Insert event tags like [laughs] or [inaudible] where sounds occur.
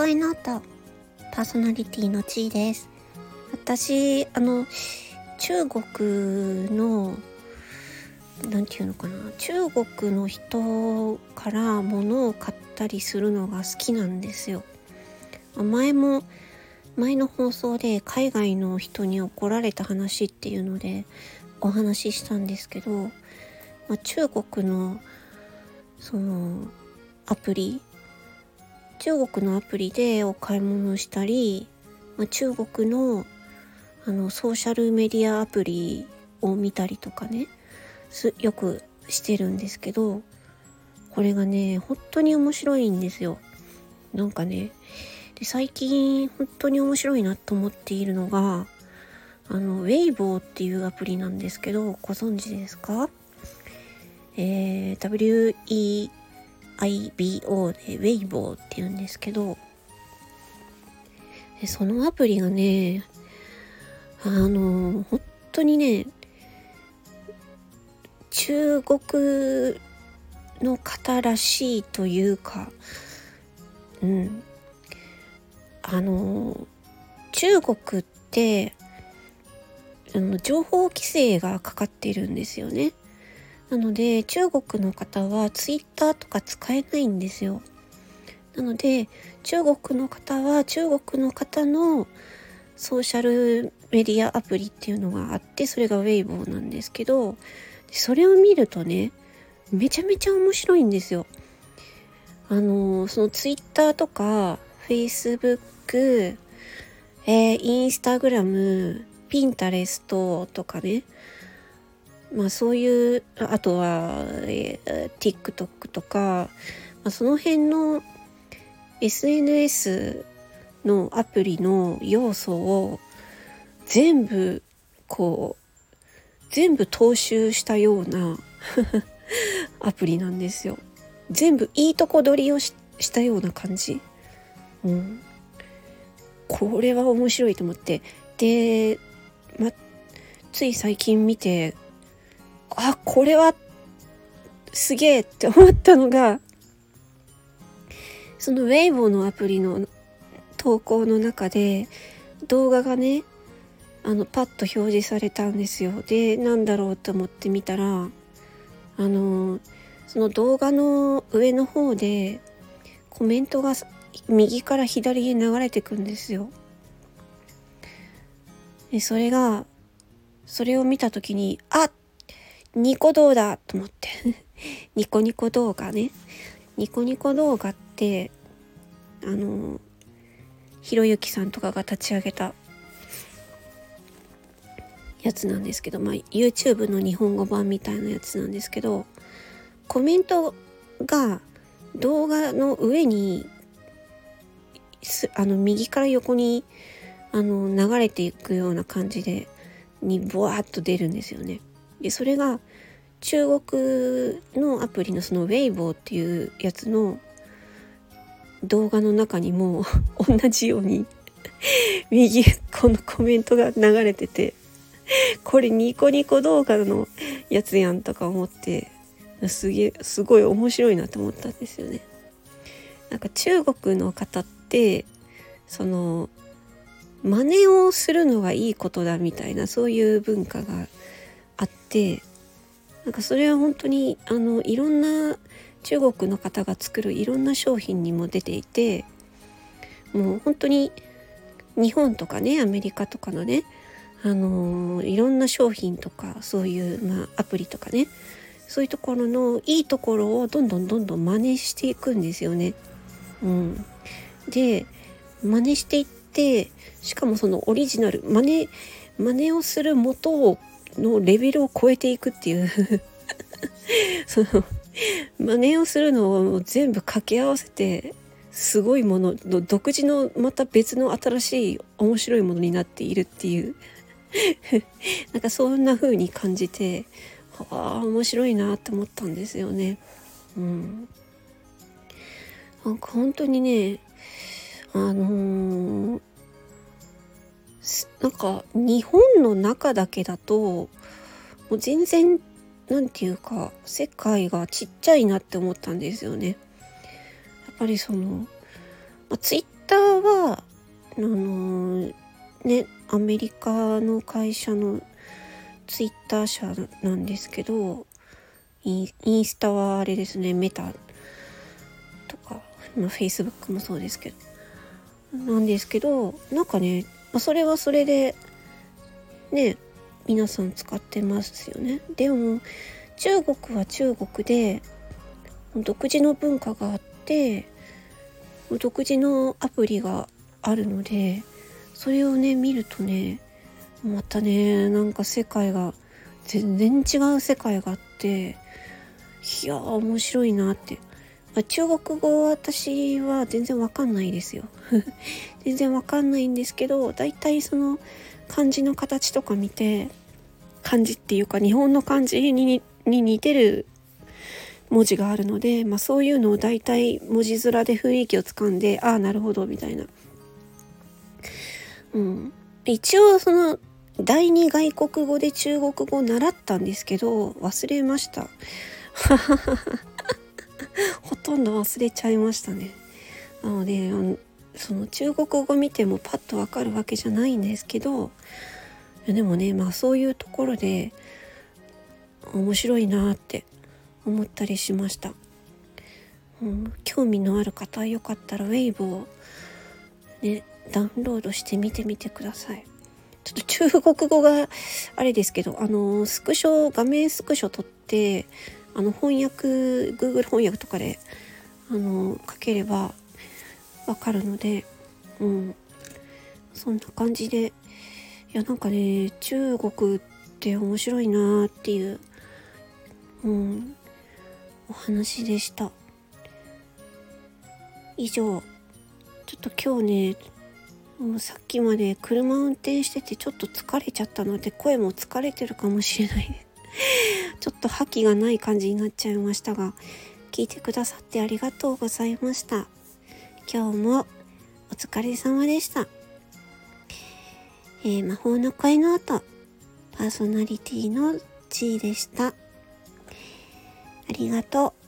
声ノートパーソナリティのちーです。私あの中国の何て言うのかな。中国の人から物を買ったりするのが好きなんですよ。前も前の放送で海外の人に怒られた話っていうのでお話ししたんですけど、まあ、中国のそのアプリ中国のアプリでお買い物したり、まあ、中国のあのソーシャルメディアアプリを見たりとかねよくしてるんですけどこれがね本当に面白いんですよ。なんかねで最近本当に面白いなと思っているのがあのウェイボーっていうアプリなんですけどご存知ですか？えー、IBO でウェイボーって言うんですけどでそのアプリがねあの本当にね中国の方らしいというかうんあの中国ってあの情報規制がかかってるんですよね。なので中国の方はツイッターとか使えないんですよ。なので中国の方は中国の方のソーシャルメディアアプリっていうのがあってそれがウェイボーなんですけどそれを見るとねめちゃめちゃ面白いんですよ。あのそのツイッターとかフェイスブック、えー、インスタグラムピンタレストとかねまあそういうあとは、えー、TikTok とか、まあ、その辺の SNS のアプリの要素を全部こう全部踏襲したような [laughs] アプリなんですよ。全部いいとこ取りをしたような感じ。うん。これは面白いと思って。で、ま、つい最近見て、あ、これはすげえって思ったのが、そのウェイボーのアプリの投稿の中で動画がね、あの、パッと表示されたんですよ。で、なんだろうと思ってみたら、あのその動画の上の方でコメントが右から左へ流れてくんですよ。でそれがそれを見た時にあっニコ動だと思ってニコニコ動画ねニコニコ動画ってあのひろゆきさんとかが立ち上げたやつなんですけど、まあ、YouTube の日本語版みたいなやつなんですけどコメントが動画の上にあの右から横にあの流れていくような感じでにボワーッと出るんですよね。でそれが中国のアプリのそのウェイボーっていうやつの動画の中にも [laughs] 同じように [laughs] 右このコメントが流れててこれニコニコ動画のやつやんとか思ってすげえすごい面白いなと思ったんですよね。なんか中国の方ってその真似をするのがいいことだみたいなそういう文化があってなんかそれは本当にあのいろんな中国の方が作るいろんな商品にも出ていてもう本当に日本とかねアメリカとかのねあの、いろんな商品とかそういう、まあ、アプリとかねそういうところのいいところをどんどんどんどん真似していくんですよね。うん、で真似していってしかもそのオリジナル真似真似をする元のレベルを超えていくっていう。[laughs] その真似をするのを全部掛け合わせてすごいものの独自のまた別の新しい面白いものになっているっていう。[laughs] なんかそんな風に感じてああ面白いなって思ったんですよね。うん、なんか本当にねあのー、なんか日本の中だけだともう全然なんていうか世界がちっちゃいなって思ったんですよね。やっぱりその、まあ、ツイッターはあのー、ねアメリカの会社のツイッター社なんですけどインスタはあれですねメタとか、まあ、フェイスブックもそうですけどなんですけどなんかね、あ、それはそれでね皆さん使ってますよね。でも中国は中国で独自の文化があって独自のアプリがあるのでそれをね見るとねまたねなんか世界が全然違う世界があっていや面白いなって、あ、中国語は私は全然わかんないですよ。[laughs] 全然わかんないんですけど大体その漢字の形とか見て漢字っていうか日本の漢字に似てる文字があるので、まあ、そういうのを大体文字面で雰囲気をつかんでああなるほどみたいな。うん、一応その第二外国語で中国語を習ったんですけど忘れました。[laughs] [laughs] ほとんど忘れちゃいましたね。なのでその中国語見てもパッとわかるわけじゃないんですけどでもねまあそういうところで面白いなって思ったりしました、うん、興味のある方はよかったらウェイブをねダウンロードしてみてみてください。ちょっと中国語があれですけどあのスクショ画面スクショ撮ってあの翻訳 Google 翻訳とかであの書ければわかるのでうん。そんな感じでいやなんかね中国って面白いなっていううん。お話でした。以上。ちょっと今日ねもうさっきまで車運転しててちょっと疲れちゃったので声も疲れてるかもしれない。です [laughs] ちょっと覇気がない感じになっちゃいましたが聞いてくださってありがとうございました。今日もお疲れ様でした、えー、魔法の声の後パーソナリティの地位でした。ありがとう。